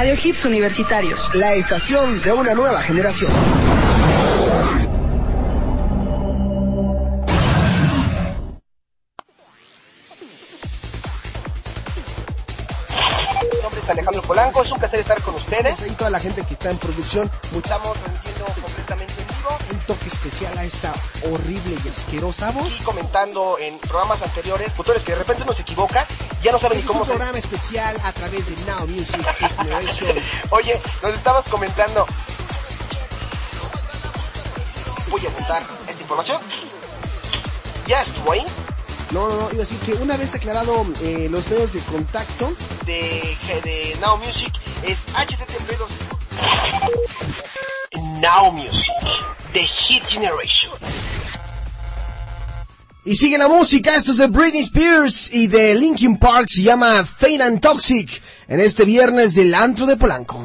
Radio Hits Universitarios, la estación de una nueva generación. Alejandro Polanco, es un placer estar con ustedes. Y toda la gente que está en producción, estamos transmitiendo completamente en vivo. Un toque especial a esta horrible y asquerosa voz. Y comentando en programas anteriores, futures que de repente uno se equivoca, ya no saben es ni cómo un programa especial a través de Now Music. Oye, nos estabas comentando. Voy a apuntar esta información. Ya estuvo ahí. No, no, no, iba a decir que una vez aclarado eh, los medios de contacto de, de Now Music es http Now Music, The Hit Generation. Y sigue la música, esto es de Britney Spears y de Linkin Park, se llama Fade and Toxic, en este viernes del antro de Polanco.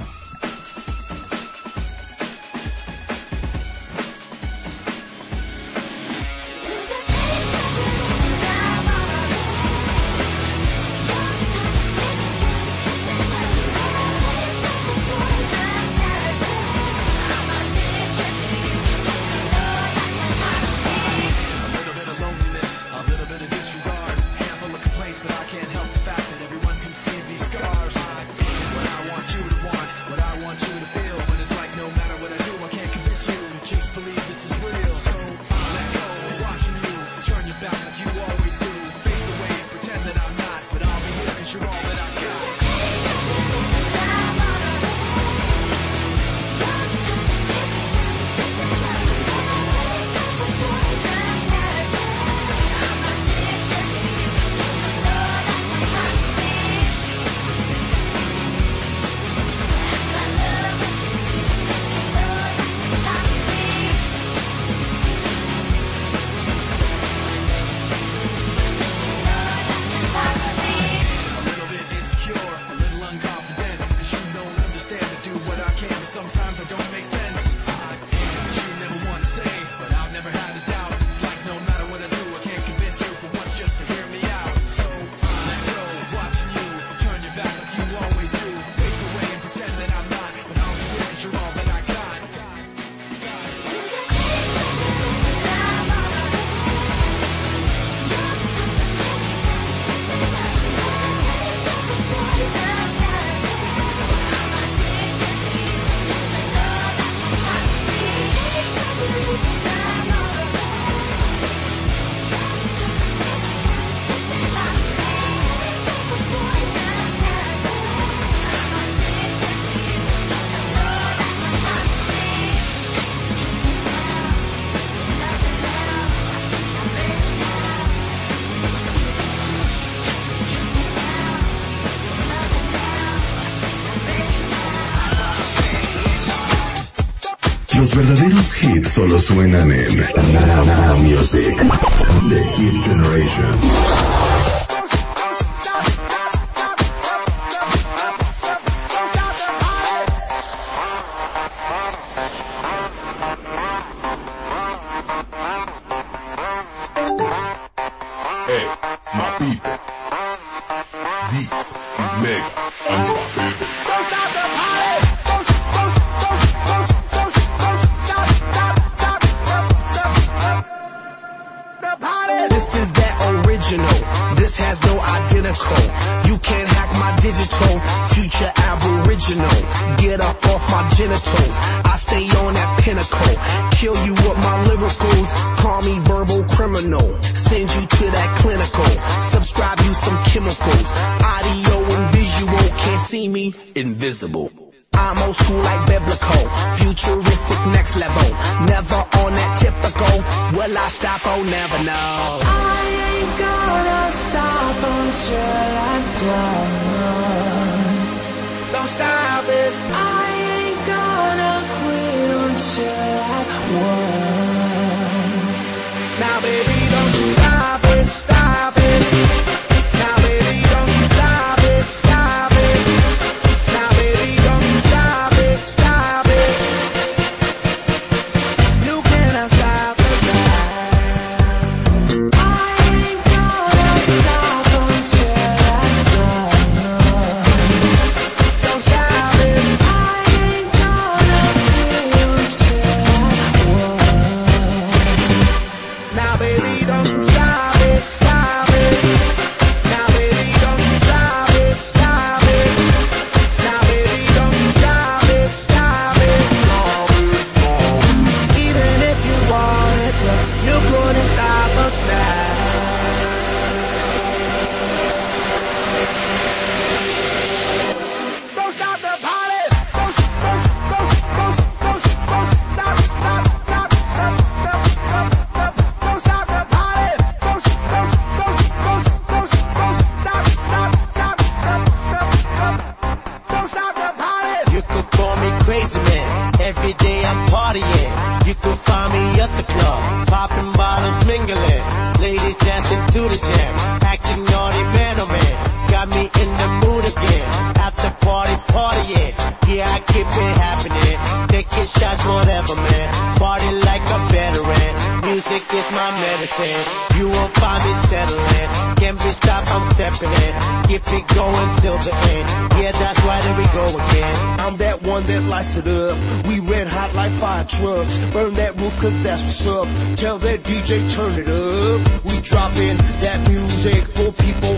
Verdaderos hits solo suenan en Now Music. The Hit Generation. Hey, my people. This is Mega Unstoppable. Identical. You can't hack my digital. Future aboriginal. Get up off my genitals. I stay on that pinnacle. Kill you with my lyricals. Call me verbal criminal. Send you to that clinical. Subscribe you some chemicals. Audio and visual. Can't see me. Invisible. I'm old school like biblical, futuristic next level. Never on that typical. Will I stop? Oh, never know. I ain't gonna stop until I'm done. Don't stop it. I ain't gonna quit until world. The mood again. The party, partying. Yeah, I keep it happening. Taking shots, whatever man. Party like a veteran. Music is my medicine. You won't find me settling. Can't be stopped, I'm stepping in. Keep it going till the end. Yeah, that's why there we go again. I'm that one that lights it up. We red hot like fire trucks. Burn that roof cause that's what's up. Tell that DJ turn it up. We dropping that music for people